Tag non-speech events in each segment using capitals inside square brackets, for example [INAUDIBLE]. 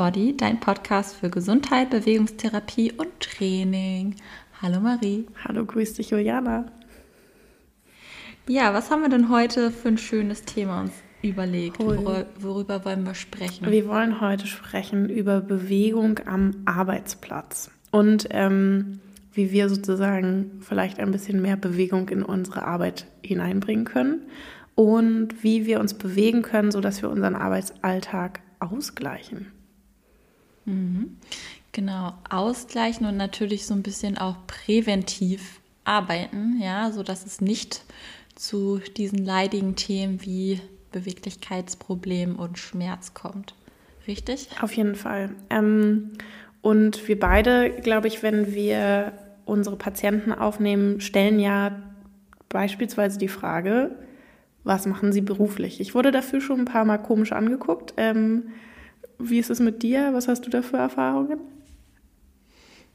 Body, dein Podcast für Gesundheit, Bewegungstherapie und Training. Hallo Marie. Hallo, grüß dich Juliana. Ja, was haben wir denn heute für ein schönes Thema uns überlegt? Wor worüber wollen wir sprechen? Wir wollen heute sprechen über Bewegung am Arbeitsplatz und ähm, wie wir sozusagen vielleicht ein bisschen mehr Bewegung in unsere Arbeit hineinbringen können und wie wir uns bewegen können, sodass wir unseren Arbeitsalltag ausgleichen. Mhm. Genau, ausgleichen und natürlich so ein bisschen auch präventiv arbeiten, ja, sodass es nicht zu diesen leidigen Themen wie Beweglichkeitsproblem und Schmerz kommt. Richtig? Auf jeden Fall. Ähm, und wir beide, glaube ich, wenn wir unsere Patienten aufnehmen, stellen ja beispielsweise die Frage, was machen sie beruflich? Ich wurde dafür schon ein paar Mal komisch angeguckt. Ähm, wie ist es mit dir? Was hast du da für Erfahrungen?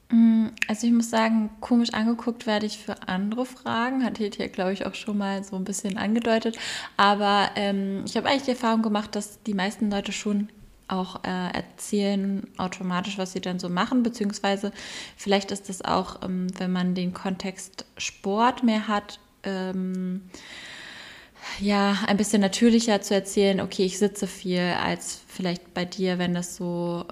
Mm, also ich muss sagen, komisch angeguckt werde ich für andere Fragen. Ich ja, glaube ich, auch schon mal so ein bisschen angedeutet. Aber ähm, ich habe eigentlich die Erfahrung gemacht, dass die meisten Leute schon auch äh, erzählen automatisch, was sie dann so machen, beziehungsweise vielleicht ist das auch, ähm, wenn man den Kontext Sport mehr hat, ähm, ja, ein bisschen natürlicher zu erzählen, okay, ich sitze viel, als vielleicht bei dir, wenn das so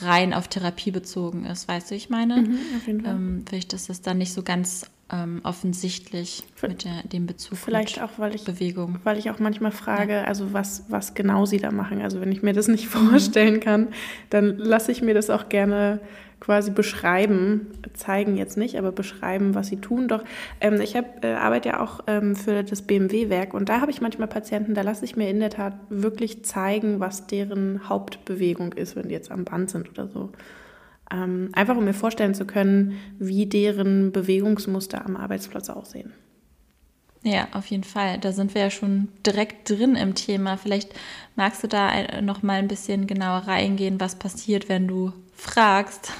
rein auf Therapie bezogen ist, weißt du, ich meine? Mhm, auf jeden Fall. Ähm, vielleicht ist das dann nicht so ganz ähm, offensichtlich mit der, dem Bezug vielleicht auch weil ich Bewegung. weil ich auch manchmal frage ja. also was was genau sie da machen also wenn ich mir das nicht mhm. vorstellen kann dann lasse ich mir das auch gerne quasi beschreiben, zeigen jetzt nicht, aber beschreiben, was sie tun. Doch ähm, ich hab, äh, arbeite ja auch ähm, für das BMW-Werk und da habe ich manchmal Patienten, da lasse ich mir in der Tat wirklich zeigen, was deren Hauptbewegung ist, wenn die jetzt am Band sind oder so. Ähm, einfach um mir vorstellen zu können, wie deren Bewegungsmuster am Arbeitsplatz aussehen. Ja, auf jeden Fall. Da sind wir ja schon direkt drin im Thema. Vielleicht magst du da noch mal ein bisschen genauer reingehen, was passiert, wenn du fragst,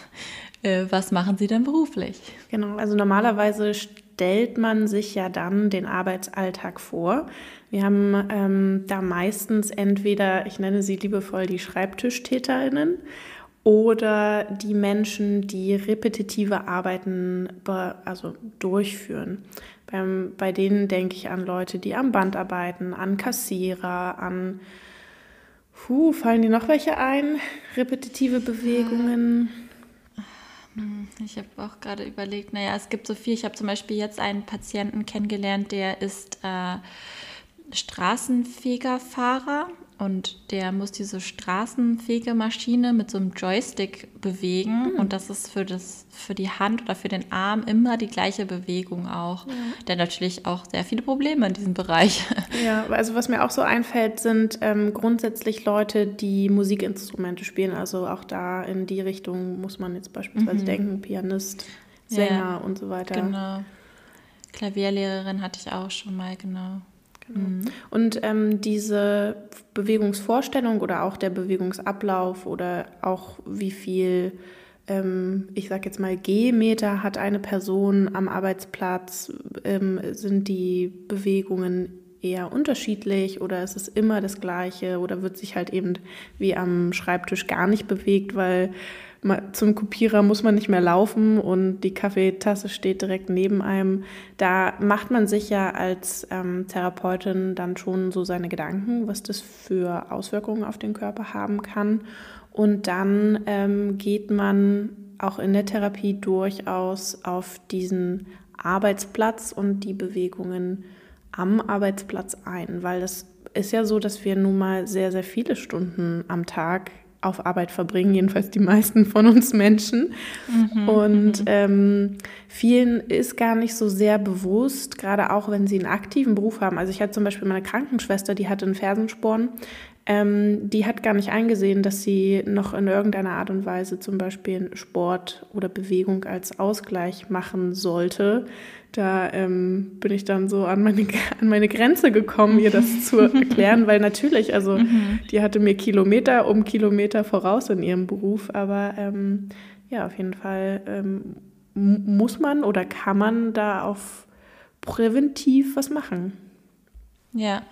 äh, was machen sie denn beruflich? Genau, also normalerweise stellt man sich ja dann den Arbeitsalltag vor. Wir haben ähm, da meistens entweder, ich nenne sie liebevoll die Schreibtischtäterinnen oder die Menschen, die repetitive Arbeiten also durchführen. Beim, bei denen denke ich an Leute, die am Band arbeiten, an Kassierer, an Puh, fallen dir noch welche ein? Repetitive Bewegungen? Hm, ich habe auch gerade überlegt, naja, es gibt so viel. Ich habe zum Beispiel jetzt einen Patienten kennengelernt, der ist äh, Straßenfegerfahrer und der muss diese Straßenfegemaschine mit so einem Joystick bewegen mhm. und das ist für, das, für die Hand oder für den Arm immer die gleiche Bewegung auch. Ja. Der natürlich auch sehr viele Probleme in diesem Bereich. [LAUGHS] Ja, also was mir auch so einfällt, sind ähm, grundsätzlich Leute, die Musikinstrumente spielen. Also auch da in die Richtung muss man jetzt beispielsweise mhm. denken, Pianist, Sänger ja, und so weiter. Genau. Klavierlehrerin hatte ich auch schon mal, genau. Genau. Mhm. Und ähm, diese Bewegungsvorstellung oder auch der Bewegungsablauf oder auch wie viel, ähm, ich sag jetzt mal, Gehmeter hat eine Person am Arbeitsplatz, ähm, sind die Bewegungen eher unterschiedlich oder ist es immer das gleiche oder wird sich halt eben wie am Schreibtisch gar nicht bewegt, weil zum Kopierer muss man nicht mehr laufen und die Kaffeetasse steht direkt neben einem. Da macht man sich ja als ähm, Therapeutin dann schon so seine Gedanken, was das für Auswirkungen auf den Körper haben kann. Und dann ähm, geht man auch in der Therapie durchaus auf diesen Arbeitsplatz und die Bewegungen am Arbeitsplatz ein, weil es ist ja so, dass wir nun mal sehr, sehr viele Stunden am Tag auf Arbeit verbringen, jedenfalls die meisten von uns Menschen. Mhm, und mhm. ähm, vielen ist gar nicht so sehr bewusst, gerade auch wenn sie einen aktiven Beruf haben. Also ich hatte zum Beispiel meine Krankenschwester, die hatte einen Fersensporn. Ähm, die hat gar nicht eingesehen, dass sie noch in irgendeiner Art und Weise zum Beispiel Sport oder Bewegung als Ausgleich machen sollte. Da ähm, bin ich dann so an meine, an meine Grenze gekommen, ihr das zu [LAUGHS] erklären, weil natürlich, also mhm. die hatte mir Kilometer um Kilometer voraus in ihrem Beruf, aber ähm, ja, auf jeden Fall ähm, muss man oder kann man da auf präventiv was machen. Ja,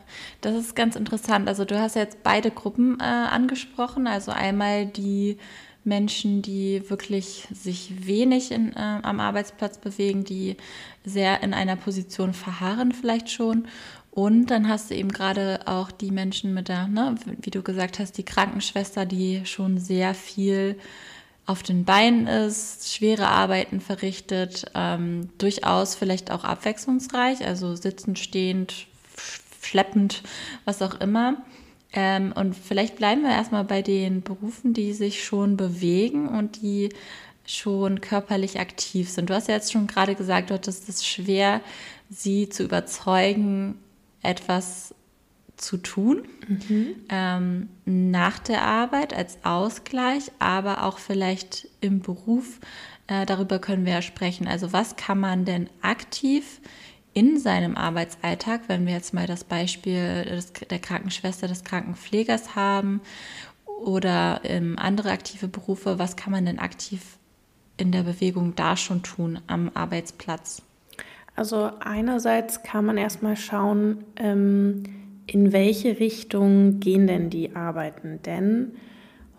das ist ganz interessant. Also du hast jetzt beide Gruppen äh, angesprochen. Also einmal die Menschen, die wirklich sich wenig in, äh, am Arbeitsplatz bewegen, die sehr in einer Position verharren vielleicht schon. Und dann hast du eben gerade auch die Menschen mit der, ne, wie du gesagt hast, die Krankenschwester, die schon sehr viel auf den Beinen ist, schwere Arbeiten verrichtet, ähm, durchaus vielleicht auch abwechslungsreich, also sitzend, stehend, schleppend, was auch immer. Ähm, und vielleicht bleiben wir erstmal bei den Berufen, die sich schon bewegen und die schon körperlich aktiv sind. Du hast ja jetzt schon gerade gesagt, du hattest es schwer, sie zu überzeugen, etwas zu tun mhm. ähm, nach der Arbeit als Ausgleich, aber auch vielleicht im Beruf. Äh, darüber können wir ja sprechen. Also was kann man denn aktiv in seinem Arbeitsalltag, wenn wir jetzt mal das Beispiel des, der Krankenschwester, des Krankenpflegers haben oder ähm, andere aktive Berufe, was kann man denn aktiv in der Bewegung da schon tun am Arbeitsplatz? Also einerseits kann man erstmal schauen, ähm, in welche Richtung gehen denn die Arbeiten? Denn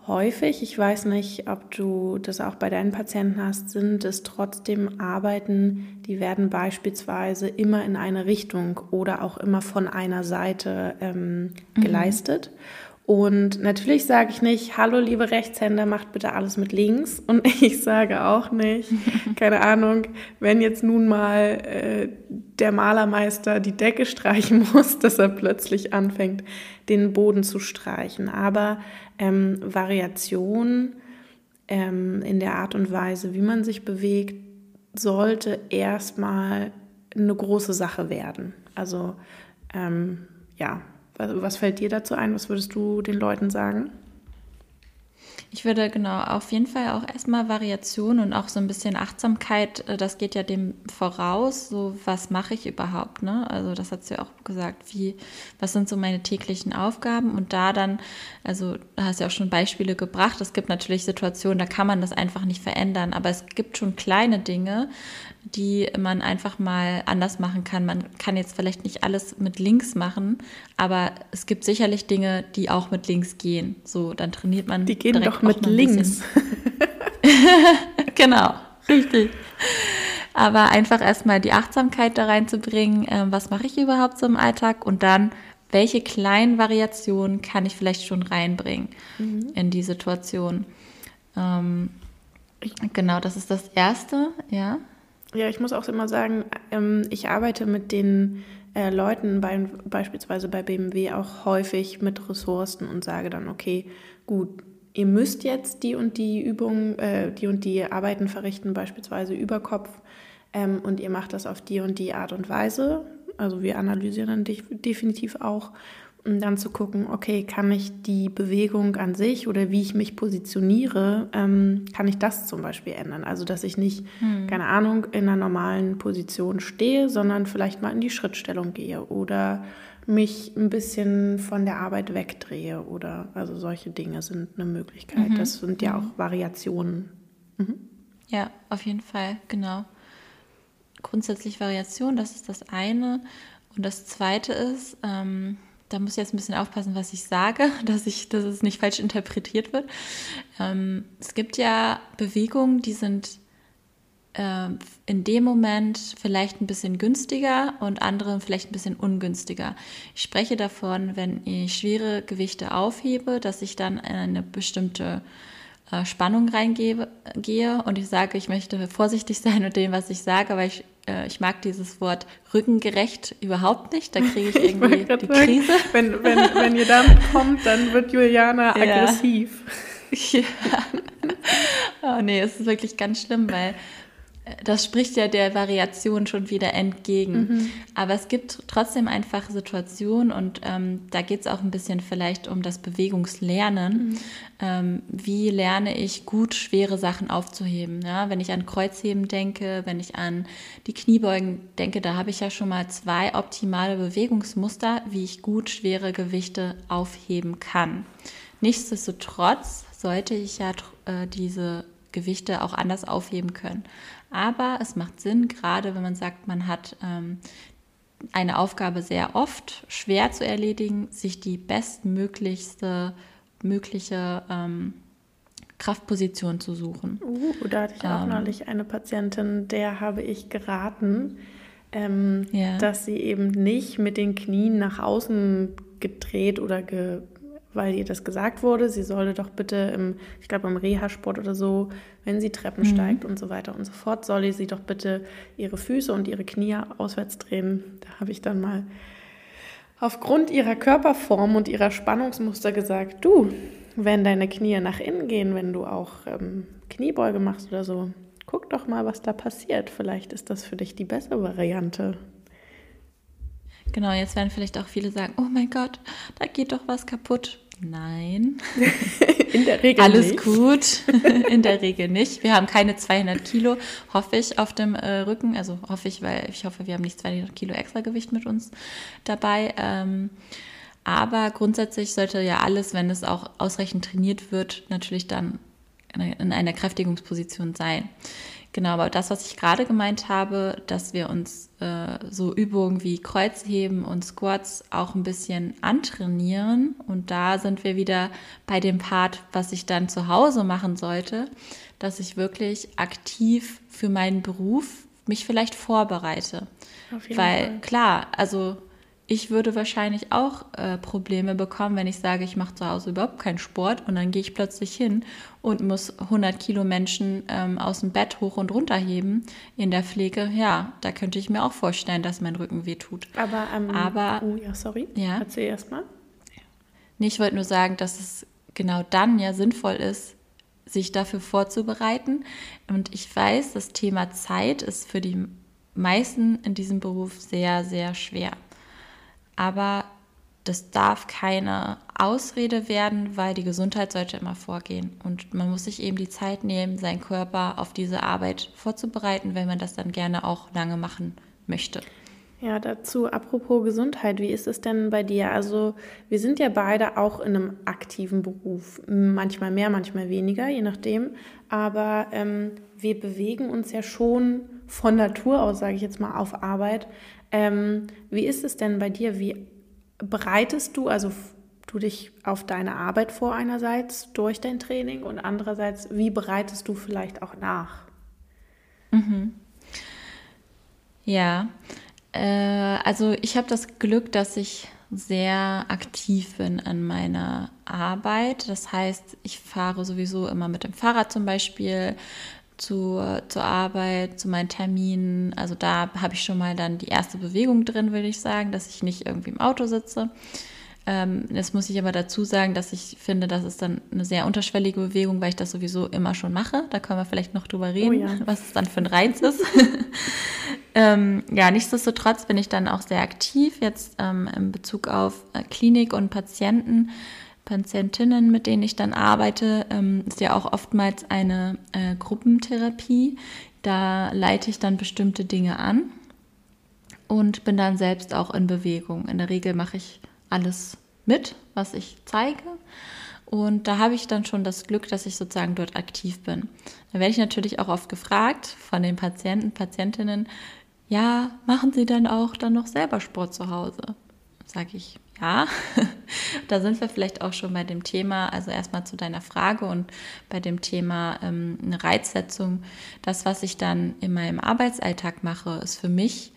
häufig, ich weiß nicht, ob du das auch bei deinen Patienten hast, sind es trotzdem Arbeiten, die werden beispielsweise immer in eine Richtung oder auch immer von einer Seite ähm, mhm. geleistet. Und natürlich sage ich nicht, hallo liebe Rechtshänder, macht bitte alles mit links. Und [LAUGHS] ich sage auch nicht, [LAUGHS] keine Ahnung, wenn jetzt nun mal äh, der Malermeister die Decke streichen [LAUGHS] muss, dass er plötzlich anfängt, den Boden zu streichen. Aber ähm, Variation ähm, in der Art und Weise, wie man sich bewegt, sollte erstmal eine große Sache werden. Also ähm, ja, was fällt dir dazu ein? Was würdest du den Leuten sagen? Ich würde genau auf jeden Fall auch erstmal Variation und auch so ein bisschen Achtsamkeit, äh, das geht ja dem voraus, so was mache ich überhaupt, ne? Also das hat sie ja auch gesagt, wie, was sind so meine täglichen Aufgaben? Und da dann, also da hast ja auch schon Beispiele gebracht, es gibt natürlich Situationen, da kann man das einfach nicht verändern, aber es gibt schon kleine Dinge, die man einfach mal anders machen kann. Man kann jetzt vielleicht nicht alles mit links machen, aber es gibt sicherlich Dinge, die auch mit links gehen. So, dann trainiert man. Die gehen doch mit links. [LAUGHS] genau, richtig. Aber einfach erstmal die Achtsamkeit da reinzubringen, äh, was mache ich überhaupt so im Alltag und dann, welche kleinen Variationen kann ich vielleicht schon reinbringen mhm. in die Situation. Ähm, genau, das ist das Erste, ja. Ja, ich muss auch immer sagen, ähm, ich arbeite mit den äh, Leuten bei, beispielsweise bei BMW auch häufig mit Ressourcen und sage dann, okay, gut, ihr müsst jetzt die und die Übungen, äh, die und die Arbeiten verrichten, beispielsweise über Kopf, ähm, und ihr macht das auf die und die Art und Weise. Also wir analysieren dann definitiv auch um dann zu gucken, okay, kann ich die Bewegung an sich oder wie ich mich positioniere, ähm, kann ich das zum Beispiel ändern? Also, dass ich nicht, hm. keine Ahnung, in einer normalen Position stehe, sondern vielleicht mal in die Schrittstellung gehe oder mich ein bisschen von der Arbeit wegdrehe oder also solche Dinge sind eine Möglichkeit. Mhm. Das sind ja mhm. auch Variationen. Mhm. Ja, auf jeden Fall, genau. Grundsätzlich Variation, das ist das eine. Und das zweite ist, ähm, da muss ich jetzt ein bisschen aufpassen, was ich sage, [LAUGHS] dass, ich, dass es nicht falsch interpretiert wird. Ähm, es gibt ja Bewegungen, die sind äh, in dem Moment vielleicht ein bisschen günstiger und andere vielleicht ein bisschen ungünstiger. Ich spreche davon, wenn ich schwere Gewichte aufhebe, dass ich dann in eine bestimmte äh, Spannung reingehe und ich sage, ich möchte vorsichtig [LAUGHS] sein mit dem, was ich sage, weil ich äh, ich mag dieses Wort rückengerecht überhaupt nicht. Da kriege ich [LAUGHS] irgendwie ich die sagen, Krise. Wenn, wenn, wenn ihr damit [LAUGHS] kommt, dann wird Juliana ja. aggressiv. [LAUGHS] Ja. Oh nee, es ist wirklich ganz schlimm, weil das spricht ja der Variation schon wieder entgegen. Mhm. Aber es gibt trotzdem einfach Situationen und ähm, da geht es auch ein bisschen vielleicht um das Bewegungslernen. Mhm. Ähm, wie lerne ich gut schwere Sachen aufzuheben? Ja? Wenn ich an Kreuzheben denke, wenn ich an die Kniebeugen denke, da habe ich ja schon mal zwei optimale Bewegungsmuster, wie ich gut schwere Gewichte aufheben kann. Nichtsdestotrotz sollte ich ja äh, diese Gewichte auch anders aufheben können. Aber es macht Sinn, gerade wenn man sagt, man hat ähm, eine Aufgabe sehr oft schwer zu erledigen, sich die bestmöglichste mögliche ähm, Kraftposition zu suchen. Uh, da hatte ich auch ähm, neulich eine Patientin, der habe ich geraten, ähm, yeah. dass sie eben nicht mit den Knien nach außen gedreht oder ge weil ihr das gesagt wurde, sie solle doch bitte im, ich glaube im Reha-Sport oder so, wenn sie Treppen mhm. steigt und so weiter und so fort, solle sie doch bitte ihre Füße und ihre Knie auswärts drehen. Da habe ich dann mal aufgrund ihrer Körperform und ihrer Spannungsmuster gesagt, du, wenn deine Knie nach innen gehen, wenn du auch ähm, Kniebeuge machst oder so, guck doch mal, was da passiert. Vielleicht ist das für dich die bessere Variante. Genau, jetzt werden vielleicht auch viele sagen, oh mein Gott, da geht doch was kaputt. Nein. [LAUGHS] In der Regel Alles nicht. gut. [LAUGHS] In der Regel nicht. Wir haben keine 200 Kilo, hoffe ich, auf dem äh, Rücken. Also hoffe ich, weil ich hoffe, wir haben nicht 200 Kilo extra Gewicht mit uns dabei. Ähm, aber grundsätzlich sollte ja alles, wenn es auch ausreichend trainiert wird, natürlich dann in einer Kräftigungsposition sein. Genau, aber das, was ich gerade gemeint habe, dass wir uns äh, so Übungen wie Kreuzheben und Squats auch ein bisschen antrainieren. Und da sind wir wieder bei dem Part, was ich dann zu Hause machen sollte, dass ich wirklich aktiv für meinen Beruf mich vielleicht vorbereite. Weil Fall. klar, also ich würde wahrscheinlich auch äh, Probleme bekommen, wenn ich sage, ich mache zu Hause überhaupt keinen Sport und dann gehe ich plötzlich hin und muss 100 Kilo Menschen ähm, aus dem Bett hoch und runter heben in der Pflege. Ja, da könnte ich mir auch vorstellen, dass mein Rücken wehtut. Aber, ähm, Aber oh ja, sorry. Ja. Erzähl erst mal. Nee, ich wollte nur sagen, dass es genau dann ja sinnvoll ist, sich dafür vorzubereiten. Und ich weiß, das Thema Zeit ist für die meisten in diesem Beruf sehr, sehr schwer. Aber das darf keine Ausrede werden, weil die Gesundheit sollte immer vorgehen. Und man muss sich eben die Zeit nehmen, seinen Körper auf diese Arbeit vorzubereiten, wenn man das dann gerne auch lange machen möchte. Ja, dazu apropos Gesundheit, wie ist es denn bei dir? Also wir sind ja beide auch in einem aktiven Beruf, manchmal mehr, manchmal weniger, je nachdem. Aber ähm, wir bewegen uns ja schon von Natur aus, sage ich jetzt mal, auf Arbeit. Ähm, wie ist es denn bei dir? Wie bereitest du, also du dich auf deine Arbeit vor einerseits durch dein Training und andererseits, wie bereitest du vielleicht auch nach? Mhm. Ja, äh, also ich habe das Glück, dass ich sehr aktiv bin an meiner Arbeit. Das heißt, ich fahre sowieso immer mit dem Fahrrad zum Beispiel zu, zur Arbeit, zu meinen Terminen. Also da habe ich schon mal dann die erste Bewegung drin, würde ich sagen, dass ich nicht irgendwie im Auto sitze. Ähm, jetzt muss ich aber dazu sagen, dass ich finde, das ist dann eine sehr unterschwellige Bewegung, weil ich das sowieso immer schon mache. Da können wir vielleicht noch drüber reden, oh ja. was es dann für ein Reiz ist. [LAUGHS] ähm, ja, nichtsdestotrotz bin ich dann auch sehr aktiv jetzt ähm, in Bezug auf äh, Klinik und Patienten Patientinnen, mit denen ich dann arbeite, ähm, ist ja auch oftmals eine äh, Gruppentherapie. Da leite ich dann bestimmte Dinge an und bin dann selbst auch in Bewegung. In der Regel mache ich alles mit, was ich zeige. Und da habe ich dann schon das Glück, dass ich sozusagen dort aktiv bin. Da werde ich natürlich auch oft gefragt von den Patienten, Patientinnen, ja, machen Sie dann auch dann noch selber Sport zu Hause? Sage ich, ja, [LAUGHS] da sind wir vielleicht auch schon bei dem Thema, also erstmal zu deiner Frage und bei dem Thema ähm, eine Reizsetzung. Das, was ich dann in meinem Arbeitsalltag mache, ist für mich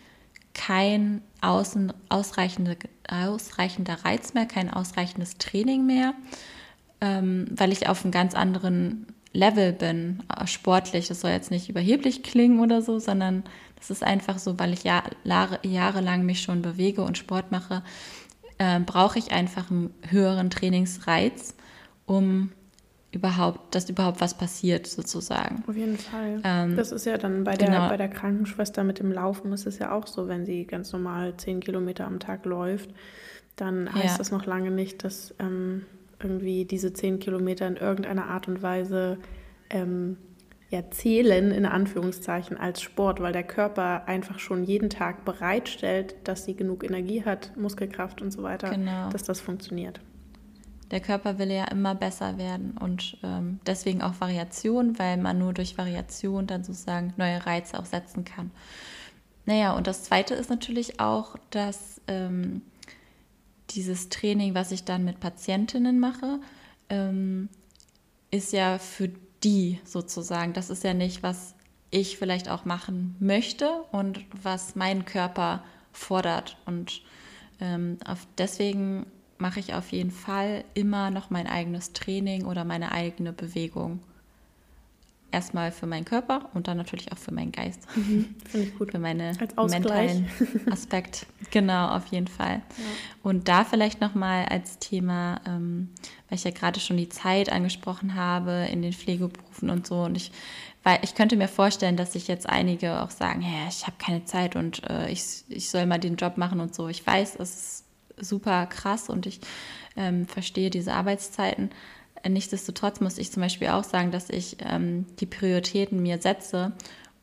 kein außen, ausreichende, ausreichender Reiz mehr, kein ausreichendes Training mehr, ähm, weil ich auf einem ganz anderen Level bin, sportlich. Das soll jetzt nicht überheblich klingen oder so, sondern das ist einfach so, weil ich Jahr, jahrelang mich schon bewege und Sport mache, äh, brauche ich einfach einen höheren Trainingsreiz, um überhaupt, dass überhaupt was passiert, sozusagen. Auf jeden Fall. Ähm, das ist ja dann bei der, genau. bei der Krankenschwester mit dem Laufen ist es ja auch so, wenn sie ganz normal zehn Kilometer am Tag läuft, dann heißt ja. das noch lange nicht, dass ähm, irgendwie diese zehn Kilometer in irgendeiner Art und Weise ähm, ja, zählen, in Anführungszeichen, als Sport, weil der Körper einfach schon jeden Tag bereitstellt, dass sie genug Energie hat, Muskelkraft und so weiter, genau. dass das funktioniert. Der Körper will ja immer besser werden und ähm, deswegen auch Variation, weil man nur durch Variation dann sozusagen neue Reize auch setzen kann. naja, und das Zweite ist natürlich auch, dass ähm, dieses Training, was ich dann mit Patientinnen mache, ähm, ist ja für die sozusagen. Das ist ja nicht, was ich vielleicht auch machen möchte und was mein Körper fordert. Und ähm, deswegen mache ich auf jeden Fall immer noch mein eigenes Training oder meine eigene Bewegung. Erstmal für meinen Körper und dann natürlich auch für meinen Geist. Mhm, Finde ich gut. [LAUGHS] Für meinen mentalen [LAUGHS] Aspekt. Genau, auf jeden Fall. Ja. Und da vielleicht nochmal als Thema, ähm, weil ich ja gerade schon die Zeit angesprochen habe in den Pflegeberufen und so. Und ich, weil ich könnte mir vorstellen, dass sich jetzt einige auch sagen, ja, ich habe keine Zeit und äh, ich, ich soll mal den Job machen und so. Ich weiß, es ist super krass und ich ähm, verstehe diese Arbeitszeiten. Nichtsdestotrotz muss ich zum Beispiel auch sagen, dass ich ähm, die Prioritäten mir setze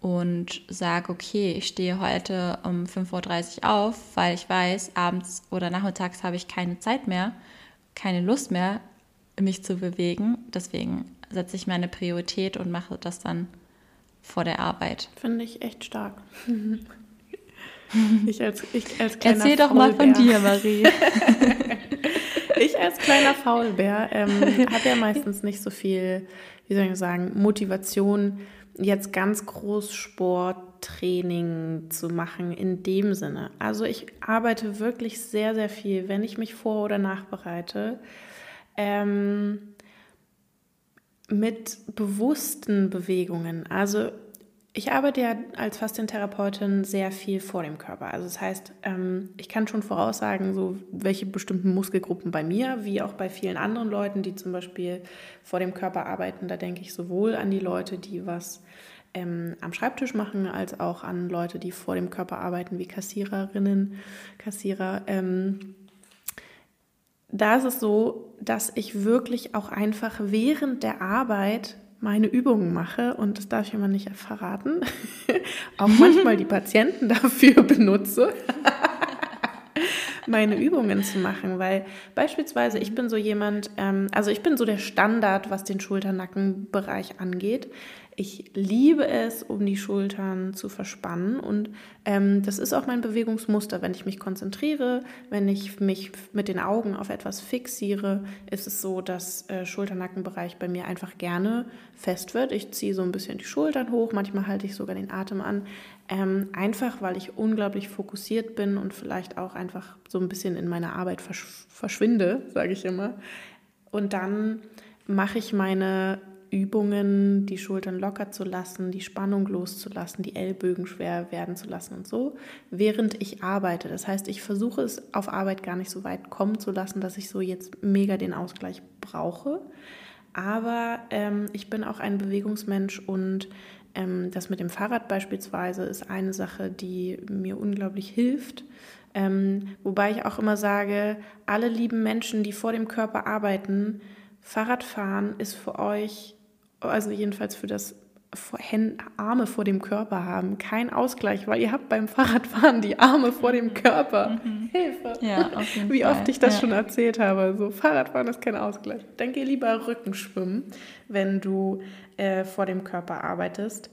und sage, okay, ich stehe heute um 5.30 Uhr auf, weil ich weiß, abends oder nachmittags habe ich keine Zeit mehr, keine Lust mehr, mich zu bewegen. Deswegen setze ich meine Priorität und mache das dann vor der Arbeit. Finde ich echt stark. [LAUGHS] Ich als, ich als Erzähl doch mal von dir, Marie. [LAUGHS] ich als kleiner Faulbär ähm, [LAUGHS] habe ja meistens nicht so viel, wie soll ich sagen, Motivation, jetzt ganz groß Sporttraining zu machen in dem Sinne. Also ich arbeite wirklich sehr, sehr viel, wenn ich mich vor- oder nachbereite. Ähm, mit bewussten Bewegungen. Also ich arbeite ja als Faszientherapeutin sehr viel vor dem Körper. Also das heißt, ähm, ich kann schon voraussagen, so welche bestimmten Muskelgruppen bei mir, wie auch bei vielen anderen Leuten, die zum Beispiel vor dem Körper arbeiten. Da denke ich sowohl an die Leute, die was ähm, am Schreibtisch machen, als auch an Leute, die vor dem Körper arbeiten, wie Kassiererinnen, Kassierer. Ähm, da ist es so, dass ich wirklich auch einfach während der Arbeit meine Übungen mache, und das darf ich immer nicht verraten, [LAUGHS] auch manchmal die Patienten dafür benutze, [LAUGHS] meine Übungen zu machen, weil beispielsweise ich bin so jemand, ähm, also ich bin so der Standard, was den Schulternackenbereich angeht. Ich liebe es, um die Schultern zu verspannen und ähm, das ist auch mein Bewegungsmuster. Wenn ich mich konzentriere, wenn ich mich mit den Augen auf etwas fixiere, ist es so, dass äh, Schulternackenbereich bei mir einfach gerne fest wird. Ich ziehe so ein bisschen die Schultern hoch, manchmal halte ich sogar den Atem an, ähm, einfach weil ich unglaublich fokussiert bin und vielleicht auch einfach so ein bisschen in meiner Arbeit versch verschwinde, sage ich immer. Und dann mache ich meine Übungen, die Schultern locker zu lassen, die Spannung loszulassen, die Ellbögen schwer werden zu lassen und so, während ich arbeite. Das heißt, ich versuche es auf Arbeit gar nicht so weit kommen zu lassen, dass ich so jetzt mega den Ausgleich brauche. Aber ähm, ich bin auch ein Bewegungsmensch und ähm, das mit dem Fahrrad beispielsweise ist eine Sache, die mir unglaublich hilft. Ähm, wobei ich auch immer sage, alle lieben Menschen, die vor dem Körper arbeiten, Fahrradfahren ist für euch also jedenfalls für das Arme vor dem Körper haben, kein Ausgleich, weil ihr habt beim Fahrradfahren die Arme vor dem Körper. Mhm. Hilfe. Ja, Wie oft ich das ja. schon erzählt habe. So, Fahrradfahren ist kein Ausgleich. Dann geh lieber Rückenschwimmen, wenn du äh, vor dem Körper arbeitest.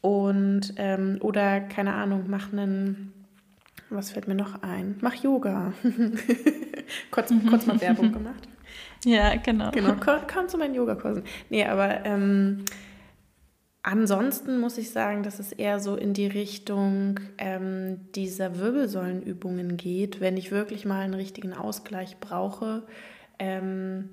Und ähm, oder keine Ahnung, mach einen, was fällt mir noch ein? Mach Yoga. [LAUGHS] kurz, kurz mal Werbung [LAUGHS] gemacht. Ja, genau. Genau, komm, komm zu meinen Yogakursen. Nee, aber ähm, ansonsten muss ich sagen, dass es eher so in die Richtung ähm, dieser Wirbelsäulenübungen geht, wenn ich wirklich mal einen richtigen Ausgleich brauche. Ähm,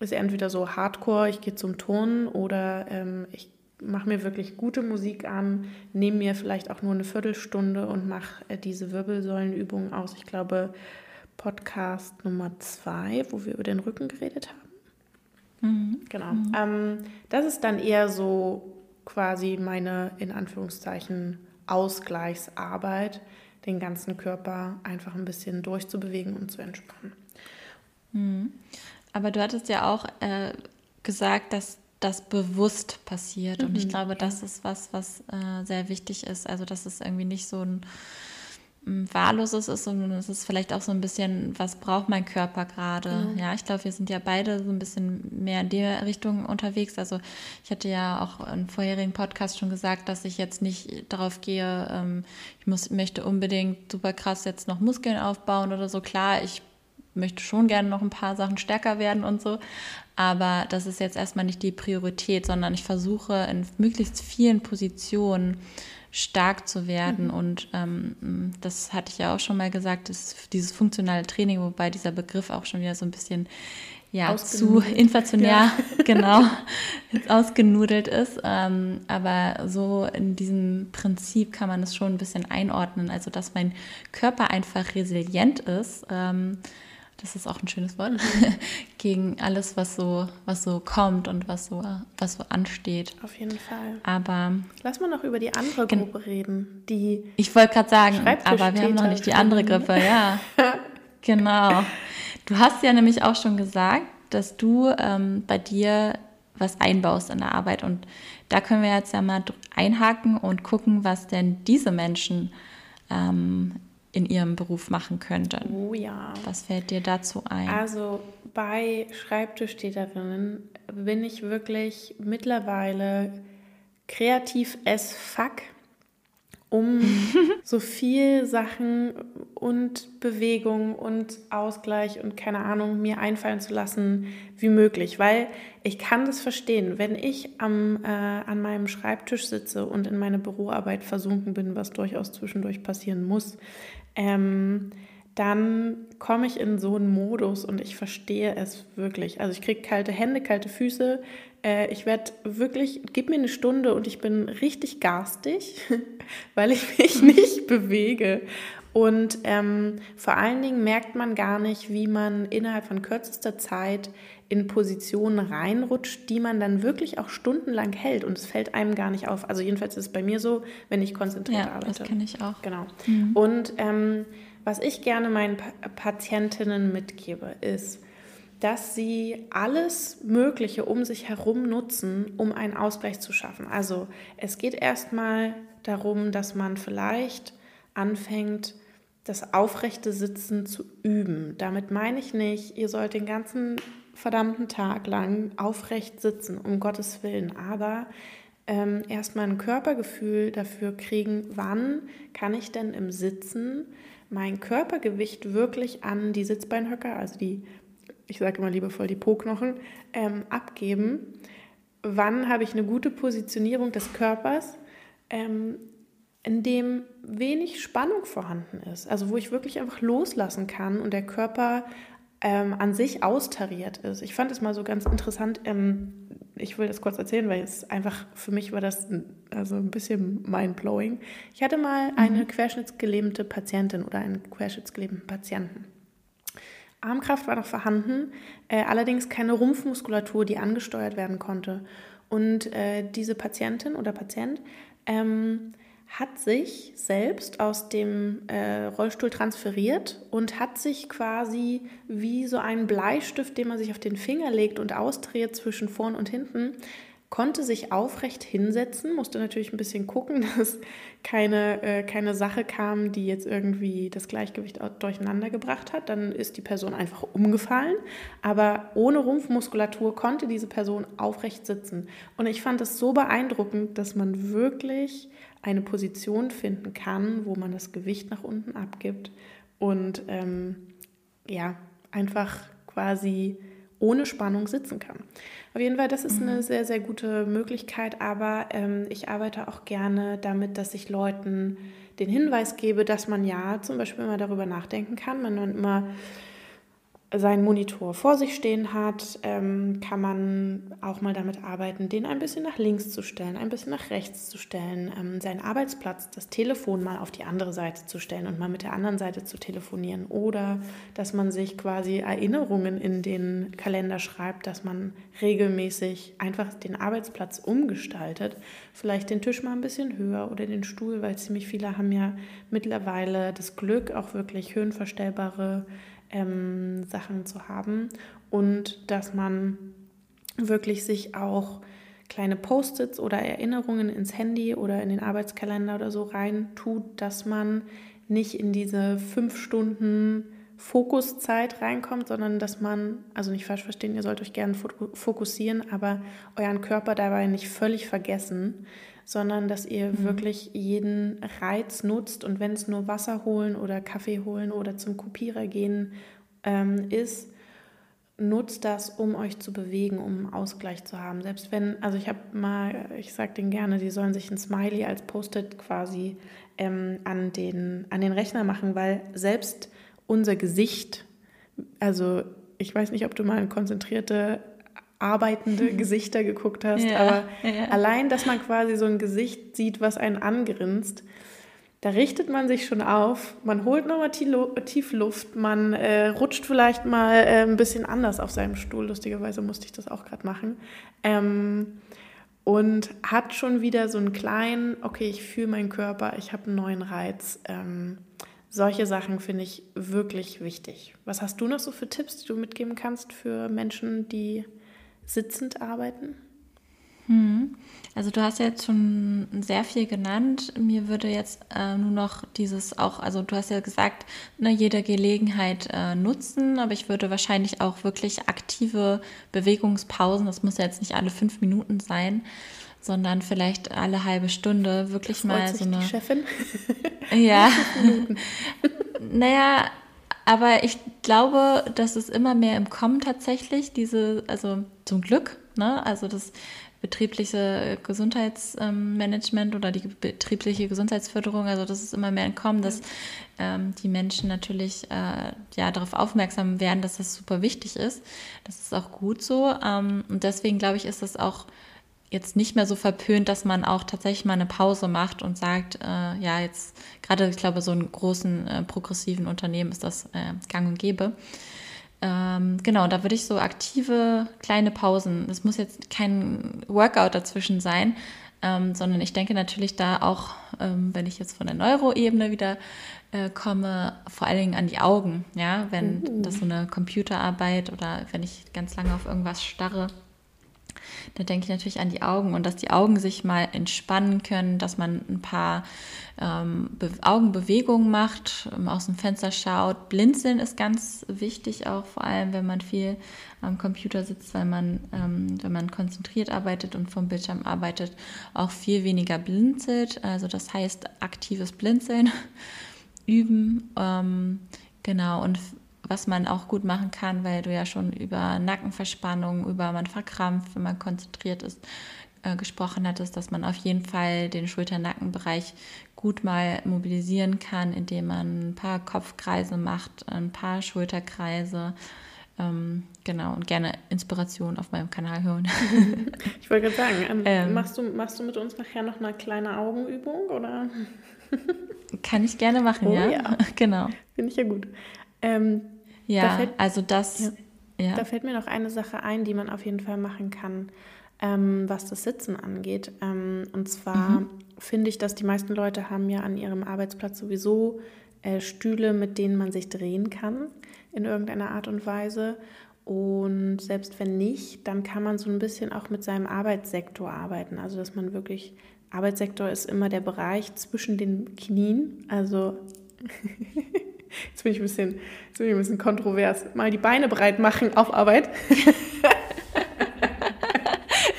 ist entweder so Hardcore, ich gehe zum Turnen oder ähm, ich mache mir wirklich gute Musik an, nehme mir vielleicht auch nur eine Viertelstunde und mache äh, diese Wirbelsäulenübungen aus. Ich glaube, Podcast Nummer zwei, wo wir über den Rücken geredet haben. Mhm. Genau. Mhm. Ähm, das ist dann eher so quasi meine, in Anführungszeichen, Ausgleichsarbeit, den ganzen Körper einfach ein bisschen durchzubewegen und zu entspannen. Mhm. Aber du hattest ja auch äh, gesagt, dass das bewusst passiert. Und ich mhm. glaube, das ist was, was äh, sehr wichtig ist. Also, dass es irgendwie nicht so ein wahlloses ist, sondern es ist vielleicht auch so ein bisschen, was braucht mein Körper gerade. Mhm. Ja, ich glaube, wir sind ja beide so ein bisschen mehr in der Richtung unterwegs. Also ich hatte ja auch im vorherigen Podcast schon gesagt, dass ich jetzt nicht darauf gehe, ähm, ich muss, möchte unbedingt super krass jetzt noch Muskeln aufbauen oder so. Klar, ich möchte schon gerne noch ein paar Sachen stärker werden und so. Aber das ist jetzt erstmal nicht die Priorität, sondern ich versuche in möglichst vielen Positionen stark zu werden. Mhm. Und ähm, das hatte ich ja auch schon mal gesagt, dass dieses funktionale Training, wobei dieser Begriff auch schon wieder so ein bisschen ja, zu inflationär, ja. [LAUGHS] genau, ausgenudelt ist. Ähm, aber so in diesem Prinzip kann man es schon ein bisschen einordnen. Also, dass mein Körper einfach resilient ist. Ähm, das ist auch ein schönes Wort, [LAUGHS] gegen alles, was so, was so kommt und was so, was so ansteht. Auf jeden Fall. Aber lass mal noch über die andere Gruppe reden, die. Ich wollte gerade sagen, aber wir haben noch nicht die andere Gruppe, ja. [LAUGHS] genau. Du hast ja nämlich auch schon gesagt, dass du ähm, bei dir was einbaust in der Arbeit und da können wir jetzt ja mal einhaken und gucken, was denn diese Menschen ähm, in ihrem Beruf machen könnten. Oh ja. Was fällt dir dazu ein? Also bei Schreibtischtäterinnen bin ich wirklich mittlerweile kreativ as fuck, um [LAUGHS] so viel Sachen und Bewegung und Ausgleich und keine Ahnung mir einfallen zu lassen wie möglich, weil ich kann das verstehen, wenn ich am, äh, an meinem Schreibtisch sitze und in meine Büroarbeit versunken bin, was durchaus zwischendurch passieren muss, ähm, dann komme ich in so einen Modus und ich verstehe es wirklich. Also ich kriege kalte Hände, kalte Füße. Äh, ich werde wirklich, gib mir eine Stunde und ich bin richtig garstig, [LAUGHS] weil ich mich nicht bewege. Und ähm, vor allen Dingen merkt man gar nicht, wie man innerhalb von kürzester Zeit in Positionen reinrutscht, die man dann wirklich auch stundenlang hält und es fällt einem gar nicht auf. Also jedenfalls ist es bei mir so, wenn ich konzentriert ja, arbeite. Das kenne ich auch. Genau. Mhm. Und ähm, was ich gerne meinen pa Patientinnen mitgebe, ist, dass sie alles Mögliche um sich herum nutzen, um einen Ausgleich zu schaffen. Also es geht erstmal darum, dass man vielleicht anfängt, das aufrechte Sitzen zu üben. Damit meine ich nicht, ihr sollt den ganzen verdammten Tag lang aufrecht sitzen, um Gottes Willen. Aber ähm, erstmal ein Körpergefühl dafür kriegen, wann kann ich denn im Sitzen mein Körpergewicht wirklich an die Sitzbeinhöcker, also die, ich sage immer liebevoll die Po-Knochen, ähm, abgeben. Wann habe ich eine gute Positionierung des Körpers, ähm, in dem wenig Spannung vorhanden ist, also wo ich wirklich einfach loslassen kann und der Körper ähm, an sich austariert ist. Ich fand es mal so ganz interessant. Ähm, ich will das kurz erzählen, weil es einfach für mich war das also ein bisschen mindblowing. Ich hatte mal mhm. eine querschnittsgelähmte Patientin oder einen querschnittsgelähmten Patienten. Armkraft war noch vorhanden, äh, allerdings keine Rumpfmuskulatur, die angesteuert werden konnte. Und äh, diese Patientin oder Patient ähm, hat sich selbst aus dem äh, Rollstuhl transferiert und hat sich quasi wie so ein Bleistift, den man sich auf den Finger legt und austriert zwischen vorn und hinten, konnte sich aufrecht hinsetzen, musste natürlich ein bisschen gucken, [LAUGHS] dass keine, äh, keine Sache kam, die jetzt irgendwie das Gleichgewicht durcheinander gebracht hat. Dann ist die Person einfach umgefallen. Aber ohne Rumpfmuskulatur konnte diese Person aufrecht sitzen. Und ich fand es so beeindruckend, dass man wirklich eine Position finden kann, wo man das Gewicht nach unten abgibt und ähm, ja, einfach quasi ohne Spannung sitzen kann. Auf jeden Fall, das ist eine mhm. sehr, sehr gute Möglichkeit, aber ähm, ich arbeite auch gerne damit, dass ich Leuten den Hinweis gebe, dass man ja zum Beispiel immer darüber nachdenken kann, man immer seinen Monitor vor sich stehen hat, ähm, kann man auch mal damit arbeiten, den ein bisschen nach links zu stellen, ein bisschen nach rechts zu stellen, ähm, seinen Arbeitsplatz, das Telefon mal auf die andere Seite zu stellen und mal mit der anderen Seite zu telefonieren. Oder dass man sich quasi Erinnerungen in den Kalender schreibt, dass man regelmäßig einfach den Arbeitsplatz umgestaltet, vielleicht den Tisch mal ein bisschen höher oder den Stuhl, weil ziemlich viele haben ja mittlerweile das Glück, auch wirklich höhenverstellbare ähm, Sachen zu haben und dass man wirklich sich auch kleine Post-its oder Erinnerungen ins Handy oder in den Arbeitskalender oder so rein tut, dass man nicht in diese fünf Stunden Fokuszeit reinkommt, sondern dass man, also nicht falsch verstehen, ihr sollt euch gerne fokussieren, aber euren Körper dabei nicht völlig vergessen, sondern dass ihr mhm. wirklich jeden Reiz nutzt und wenn es nur Wasser holen oder Kaffee holen oder zum Kopierer gehen ähm, ist, nutzt das, um euch zu bewegen, um Ausgleich zu haben. Selbst wenn, also ich habe mal, ich sage denen gerne, die sollen sich ein Smiley als Post-it quasi ähm, an, den, an den Rechner machen, weil selbst unser Gesicht, also ich weiß nicht, ob du mal konzentrierte arbeitende [LAUGHS] Gesichter geguckt hast, ja, aber ja. allein, dass man quasi so ein Gesicht sieht, was einen angrinst, da richtet man sich schon auf, man holt nochmal tief Luft, man äh, rutscht vielleicht mal äh, ein bisschen anders auf seinem Stuhl. Lustigerweise musste ich das auch gerade machen. Ähm, und hat schon wieder so einen kleinen, okay, ich fühle meinen Körper, ich habe einen neuen Reiz. Ähm, solche Sachen finde ich wirklich wichtig. Was hast du noch so für Tipps, die du mitgeben kannst für Menschen, die sitzend arbeiten? Hm. Also du hast ja jetzt schon sehr viel genannt. Mir würde jetzt äh, nur noch dieses auch, also du hast ja gesagt, ne, jede Gelegenheit äh, nutzen, aber ich würde wahrscheinlich auch wirklich aktive Bewegungspausen, das muss ja jetzt nicht alle fünf Minuten sein, sondern vielleicht alle halbe Stunde wirklich mal so eine. Die Chefin? [LAUGHS] ja. [LAUGHS] naja, aber ich glaube, dass es immer mehr im Kommen tatsächlich, diese, also zum Glück, ne? Also das betriebliche Gesundheitsmanagement oder die betriebliche Gesundheitsförderung, also das ist immer mehr im Kommen, dass ähm, die Menschen natürlich äh, ja darauf aufmerksam werden, dass das super wichtig ist. Das ist auch gut so. Ähm, und deswegen glaube ich, ist das auch jetzt nicht mehr so verpönt, dass man auch tatsächlich mal eine Pause macht und sagt, äh, ja, jetzt gerade, ich glaube, so in großen äh, progressiven Unternehmen ist das äh, gang und gäbe. Ähm, genau, da würde ich so aktive kleine Pausen, das muss jetzt kein Workout dazwischen sein, ähm, sondern ich denke natürlich da auch, ähm, wenn ich jetzt von der Neuroebene wieder äh, komme, vor allen Dingen an die Augen, ja, wenn mhm. das so eine Computerarbeit oder wenn ich ganz lange auf irgendwas starre, da denke ich natürlich an die Augen und dass die Augen sich mal entspannen können, dass man ein paar ähm, Be Augenbewegungen macht, ähm, aus dem Fenster schaut. Blinzeln ist ganz wichtig, auch vor allem, wenn man viel am Computer sitzt, weil man, ähm, wenn man konzentriert arbeitet und vom Bildschirm arbeitet, auch viel weniger blinzelt. Also das heißt aktives Blinzeln [LAUGHS] üben. Ähm, genau, und was man auch gut machen kann, weil du ja schon über Nackenverspannung, über man verkrampft, wenn man konzentriert ist, äh, gesprochen hattest, dass man auf jeden Fall den Schulter-Nackenbereich gut mal mobilisieren kann, indem man ein paar Kopfkreise macht, ein paar Schulterkreise. Ähm, genau, und gerne Inspiration auf meinem Kanal hören. [LAUGHS] ich wollte gerade sagen, ähm, ähm, machst, du, machst du mit uns nachher noch eine kleine Augenübung oder? Kann ich gerne machen, oh, ja. ja. [LAUGHS] Genau. Finde ich ja gut. Ähm, ja, da fällt, also das. Ja. Da fällt mir noch eine Sache ein, die man auf jeden Fall machen kann, ähm, was das Sitzen angeht. Ähm, und zwar mhm. finde ich, dass die meisten Leute haben ja an ihrem Arbeitsplatz sowieso äh, Stühle, mit denen man sich drehen kann in irgendeiner Art und Weise. Und selbst wenn nicht, dann kann man so ein bisschen auch mit seinem Arbeitssektor arbeiten. Also dass man wirklich, Arbeitssektor ist immer der Bereich zwischen den Knien, also [LAUGHS] Jetzt bin ich ein bisschen, jetzt bin ich ein bisschen kontrovers. Mal die Beine breit machen auf Arbeit. [LAUGHS]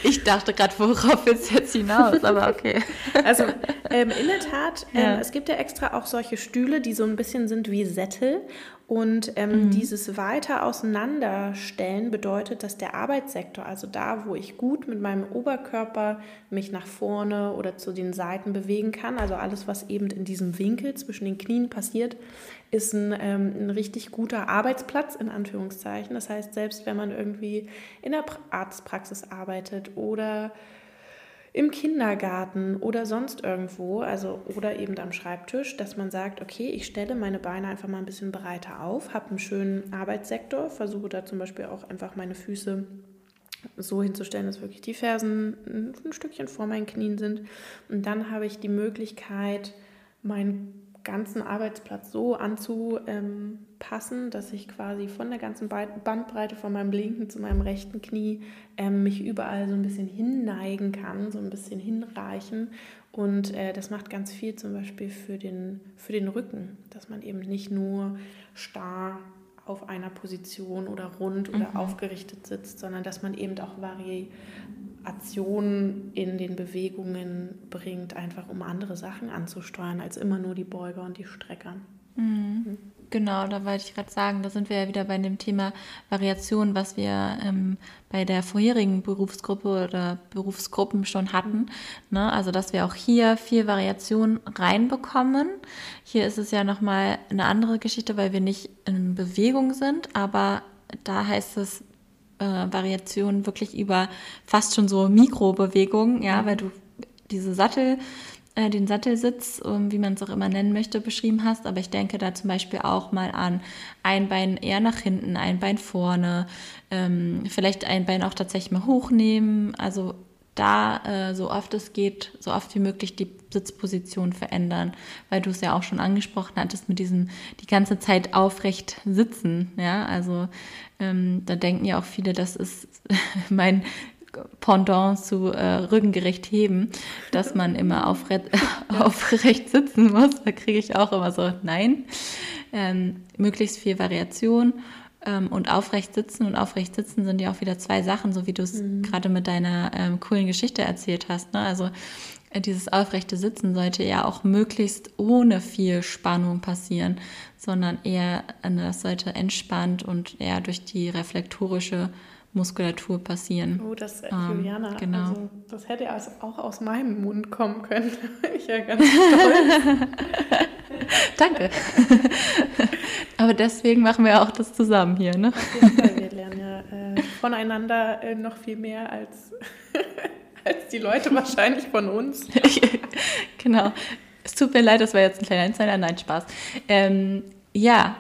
Ich dachte gerade, worauf willst du jetzt hinaus, aber okay. Also ähm, in der Tat, ähm, ja. es gibt ja extra auch solche Stühle, die so ein bisschen sind wie Sättel und ähm, mhm. dieses weiter auseinanderstellen bedeutet, dass der Arbeitssektor, also da, wo ich gut mit meinem Oberkörper mich nach vorne oder zu den Seiten bewegen kann, also alles, was eben in diesem Winkel zwischen den Knien passiert, ist ein, ähm, ein richtig guter Arbeitsplatz in Anführungszeichen. Das heißt, selbst wenn man irgendwie in der Arztpraxis arbeitet oder im Kindergarten oder sonst irgendwo, also oder eben am Schreibtisch, dass man sagt, okay, ich stelle meine Beine einfach mal ein bisschen breiter auf, habe einen schönen Arbeitssektor, versuche da zum Beispiel auch einfach meine Füße so hinzustellen, dass wirklich die Fersen ein Stückchen vor meinen Knien sind. Und dann habe ich die Möglichkeit, meinen ganzen Arbeitsplatz so anzupassen, dass ich quasi von der ganzen Bandbreite von meinem linken zu meinem rechten Knie ähm, mich überall so ein bisschen hinneigen kann, so ein bisschen hinreichen. Und äh, das macht ganz viel zum Beispiel für den, für den Rücken, dass man eben nicht nur starr auf einer Position oder rund oder mhm. aufgerichtet sitzt, sondern dass man eben auch Variationen in den Bewegungen bringt, einfach um andere Sachen anzusteuern, als immer nur die Beuger und die Strecker. Mhm. Mhm. Genau, da wollte ich gerade sagen, da sind wir ja wieder bei dem Thema Variation, was wir ähm, bei der vorherigen Berufsgruppe oder Berufsgruppen schon hatten. Ne? Also, dass wir auch hier viel Variation reinbekommen. Hier ist es ja nochmal eine andere Geschichte, weil wir nicht in Bewegung sind, aber da heißt es äh, Variation wirklich über fast schon so Mikrobewegungen, ja, weil du diese Sattel äh, den Sattelsitz, wie man es auch immer nennen möchte, beschrieben hast. Aber ich denke da zum Beispiel auch mal an ein Bein eher nach hinten, ein Bein vorne, ähm, vielleicht ein Bein auch tatsächlich mal hochnehmen. Also da äh, so oft es geht, so oft wie möglich die Sitzposition verändern, weil du es ja auch schon angesprochen hattest mit diesem die ganze Zeit aufrecht sitzen. Ja, also ähm, da denken ja auch viele, das ist [LAUGHS] mein Pendant zu äh, rückengerecht heben, dass man immer aufrecht, [LAUGHS] aufrecht sitzen muss. Da kriege ich auch immer so, nein. Ähm, möglichst viel Variation ähm, und aufrecht sitzen. Und aufrecht sitzen sind ja auch wieder zwei Sachen, so wie du es mhm. gerade mit deiner ähm, coolen Geschichte erzählt hast. Ne? Also äh, dieses aufrechte Sitzen sollte ja auch möglichst ohne viel Spannung passieren, sondern eher, äh, das sollte entspannt und eher durch die reflektorische Muskulatur passieren. Oh, das, äh, ähm, Juliana, genau. also, das hätte also auch aus meinem Mund kommen können. [LAUGHS] ich ja ganz stolz. [LAUGHS] Danke. [LAUGHS] Aber deswegen machen wir auch das zusammen hier, ne? wir lernen ja äh, voneinander äh, noch viel mehr als, als die Leute wahrscheinlich von uns. genau. Es tut mir leid, das war jetzt ein kleiner Insider. Nein, Spaß. Ähm, ja,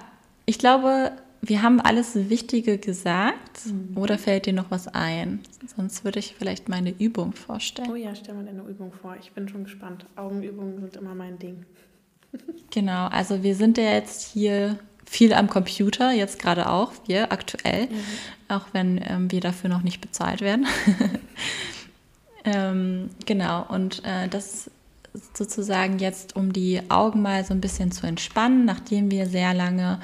ich glaube, wir haben alles Wichtige gesagt. Mhm. Oder fällt dir noch was ein? Sonst würde ich vielleicht meine Übung vorstellen. Oh ja, stell mal deine Übung vor. Ich bin schon gespannt. Augenübungen sind immer mein Ding. [LAUGHS] genau, also wir sind ja jetzt hier viel am Computer, jetzt gerade auch, wir aktuell, mhm. auch wenn ähm, wir dafür noch nicht bezahlt werden. [LAUGHS] ähm, genau, und äh, das sozusagen jetzt, um die Augen mal so ein bisschen zu entspannen, nachdem wir sehr lange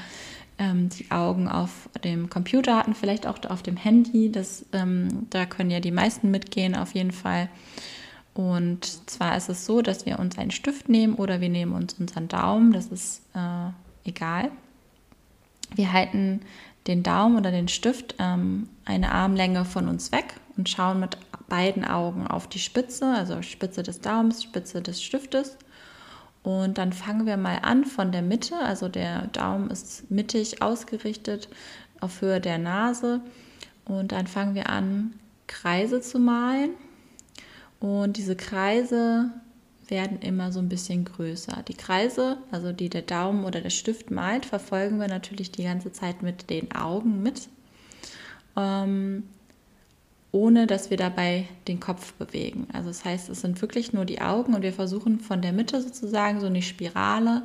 ähm, die Augen auf dem Computer hatten, vielleicht auch auf dem Handy. Das, ähm, da können ja die meisten mitgehen auf jeden Fall. Und zwar ist es so, dass wir uns einen Stift nehmen oder wir nehmen uns unseren Daumen, das ist äh, egal. Wir halten den Daumen oder den Stift ähm, eine Armlänge von uns weg und schauen mit beiden Augen auf die Spitze, also Spitze des Daumens, Spitze des Stiftes und dann fangen wir mal an von der Mitte. Also der Daumen ist mittig ausgerichtet auf Höhe der Nase. Und dann fangen wir an, Kreise zu malen. Und diese Kreise werden immer so ein bisschen größer. Die Kreise, also die der Daumen oder der Stift malt, verfolgen wir natürlich die ganze Zeit mit den Augen mit. Ähm, ohne dass wir dabei den Kopf bewegen. Also das heißt, es sind wirklich nur die Augen und wir versuchen von der Mitte sozusagen so eine Spirale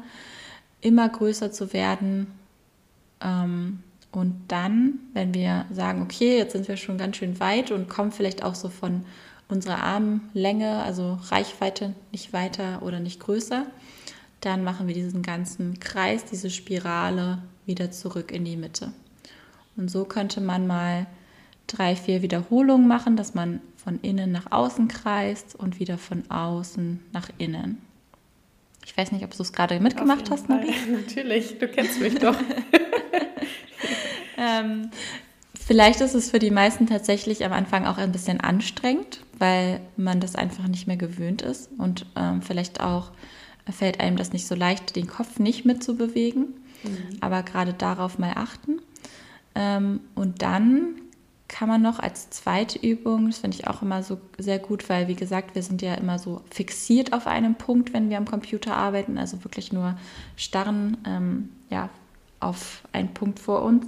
immer größer zu werden. Ähm, und dann, wenn wir sagen, okay, jetzt sind wir schon ganz schön weit und kommen vielleicht auch so von unserer Armlänge, also Reichweite nicht weiter oder nicht größer, dann machen wir diesen ganzen Kreis, diese Spirale wieder zurück in die Mitte. Und so könnte man mal drei, vier Wiederholungen machen, dass man von innen nach außen kreist und wieder von außen nach innen. Ich weiß nicht, ob du es gerade mitgemacht hast, Marie. [LAUGHS] Natürlich, du kennst mich doch. [LAUGHS] ähm, vielleicht ist es für die meisten tatsächlich am Anfang auch ein bisschen anstrengend, weil man das einfach nicht mehr gewöhnt ist und ähm, vielleicht auch fällt einem das nicht so leicht, den Kopf nicht mitzubewegen. Mhm. Aber gerade darauf mal achten. Ähm, und dann kann man noch als zweite Übung, das finde ich auch immer so sehr gut, weil wie gesagt, wir sind ja immer so fixiert auf einem Punkt, wenn wir am Computer arbeiten, also wirklich nur starren ähm, ja, auf einen Punkt vor uns,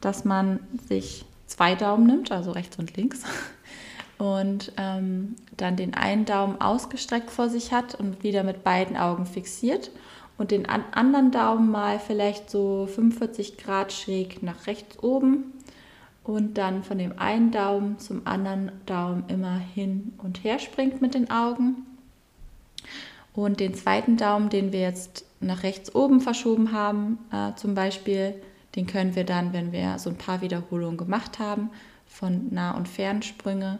dass man sich zwei Daumen nimmt, also rechts und links, [LAUGHS] und ähm, dann den einen Daumen ausgestreckt vor sich hat und wieder mit beiden Augen fixiert und den an anderen Daumen mal vielleicht so 45 Grad schräg nach rechts oben und dann von dem einen Daumen zum anderen Daumen immer hin und her springt mit den Augen. Und den zweiten Daumen, den wir jetzt nach rechts oben verschoben haben, äh, zum Beispiel, den können wir dann, wenn wir so ein paar Wiederholungen gemacht haben, von Nah- und Fernsprünge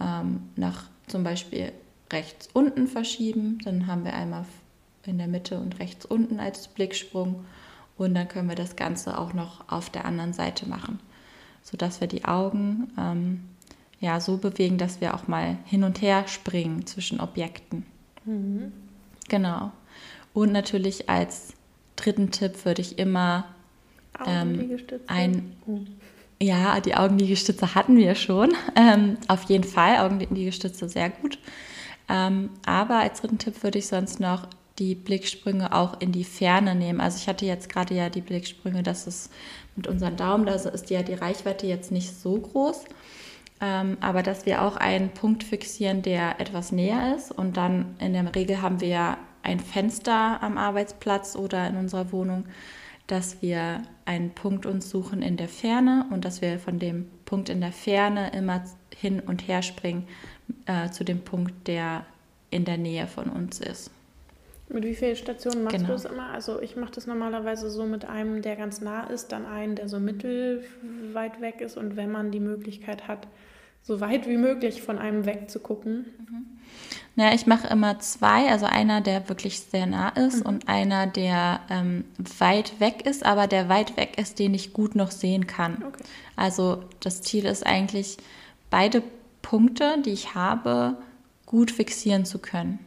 ähm, nach zum Beispiel rechts unten verschieben. Dann haben wir einmal in der Mitte und rechts unten als Blicksprung. Und dann können wir das Ganze auch noch auf der anderen Seite machen, sodass wir die Augen ähm, ja, so bewegen, dass wir auch mal hin und her springen zwischen Objekten. Mhm. Genau. Und natürlich als dritten Tipp würde ich immer ähm, ein. Oh. Ja, die Augenliegestütze hatten wir schon. [LAUGHS] Ähm, auf jeden Fall, Augenliegestütze sehr gut. Ähm, aber als dritten Tipp würde ich sonst noch die Blicksprünge auch in die Ferne nehmen. Also ich hatte jetzt gerade ja die Blicksprünge, dass es mit unseren Daumen, da ist ja die Reichweite jetzt nicht so groß. Ähm, aber dass wir auch einen Punkt fixieren, der etwas näher ist. Und dann in der Regel haben wir ja ein Fenster am Arbeitsplatz oder in unserer Wohnung, dass wir einen Punkt uns suchen in der Ferne und dass wir von dem Punkt in der Ferne immer hin und her springen äh, zu dem Punkt, der in der Nähe von uns ist. Mit wie vielen Stationen machst genau. du das immer? Also ich mache das normalerweise so mit einem, der ganz nah ist, dann einen, der so mittelweit weg ist und wenn man die Möglichkeit hat, so weit wie möglich von einem wegzugucken. Mhm. Naja, ich mache immer zwei, also einer, der wirklich sehr nah ist mhm. und einer, der ähm, weit weg ist, aber der weit weg ist, den ich gut noch sehen kann. Okay. Also das Ziel ist eigentlich, beide Punkte, die ich habe, gut fixieren zu können.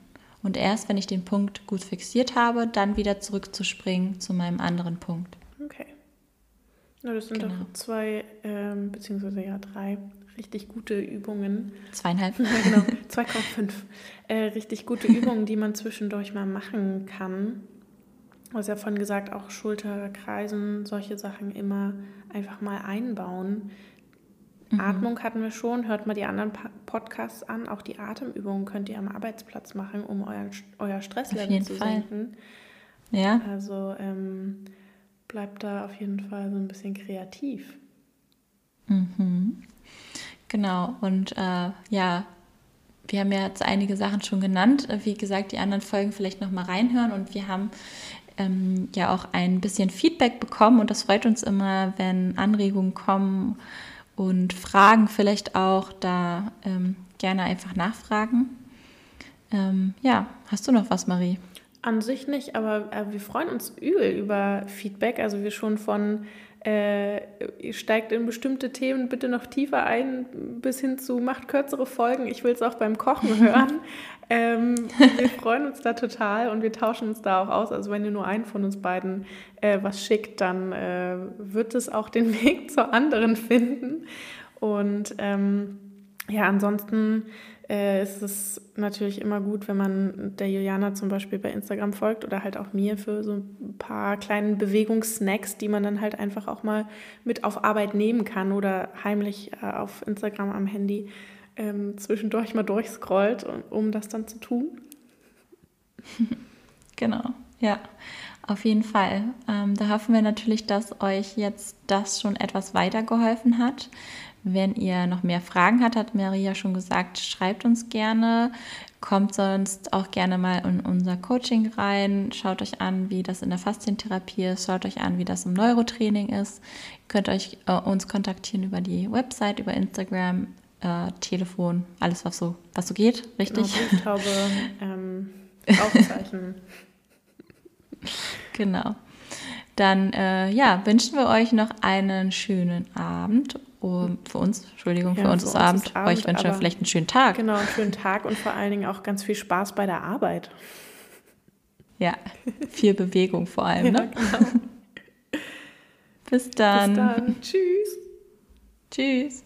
Und erst, wenn ich den Punkt gut fixiert habe, dann wieder zurückzuspringen zu meinem anderen Punkt. Okay. Na, das sind genau. doch zwei, ähm, beziehungsweise ja drei richtig gute Übungen. Zweieinhalb. [LAUGHS] Ja, genau, [LAUGHS] 2,5. Äh, richtig gute Übungen, die man zwischendurch mal machen kann. Du hast ja vorhin gesagt, auch Schulterkreisen, solche Sachen immer einfach mal einbauen. Mhm. Atmung hatten wir schon, hört mal die anderen Podcasts an. Auch die Atemübungen könnt ihr am Arbeitsplatz machen, um euer, euer Stresslevel zu Fall. senken. Ja. Also ähm, bleibt da auf jeden Fall so ein bisschen kreativ. Mhm. Genau, und äh, ja, wir haben ja jetzt einige Sachen schon genannt. Wie gesagt, die anderen Folgen vielleicht nochmal reinhören und wir haben ähm, ja auch ein bisschen Feedback bekommen und das freut uns immer, wenn Anregungen kommen und Fragen vielleicht auch, da ähm, gerne einfach nachfragen. Ähm, ja, hast du noch was, Marie? An sich nicht, aber äh, wir freuen uns übel über Feedback. Also wir schon von äh, steigt in bestimmte Themen bitte noch tiefer ein, bis hin zu macht kürzere Folgen. Ich will es auch beim Kochen [LAUGHS] hören. Ähm, wir freuen uns da total und wir tauschen uns da auch aus. Also wenn ihr nur einen von uns beiden äh, was schickt, dann äh, wird es auch den [LAUGHS] Weg zur anderen finden. Und ähm, ja, ansonsten äh, ist es natürlich immer gut, wenn man der Juliana zum Beispiel bei Instagram folgt oder halt auch mir für so ein paar kleinen Bewegungssnacks, die man dann halt einfach auch mal mit auf Arbeit nehmen kann oder heimlich äh, auf Instagram am Handy ähm, zwischendurch mal durchscrollt, um das dann zu tun. [LAUGHS] Genau, ja. Auf jeden Fall. Ähm, da hoffen wir natürlich, dass euch jetzt das schon etwas weitergeholfen hat. Wenn ihr noch mehr Fragen habt, hat Maria schon gesagt, schreibt uns gerne. Kommt sonst auch gerne mal in unser Coaching rein. Schaut euch an, wie das in der Faszientherapie ist. Schaut euch an, wie das im Neurotraining ist. Ihr könnt euch äh, uns kontaktieren über die Website, über Instagram, äh, Telefon, alles was so, was so geht, richtig? Genau, Buchtaube, [LAUGHS] ähm, Aufzeichen. [LAUGHS] genau. Dann äh, ja, wünschen wir euch noch einen schönen Abend um, für uns, Entschuldigung, ja, für uns ist Abend. Abend. Euch wünsche vielleicht einen schönen Tag. Genau, einen schönen [LAUGHS] Tag und vor allen Dingen auch ganz viel Spaß bei der Arbeit. Ja, viel Bewegung vor allem. Ne? Ja, genau. Bis dann. Bis dann. Tschüss. Tschüss.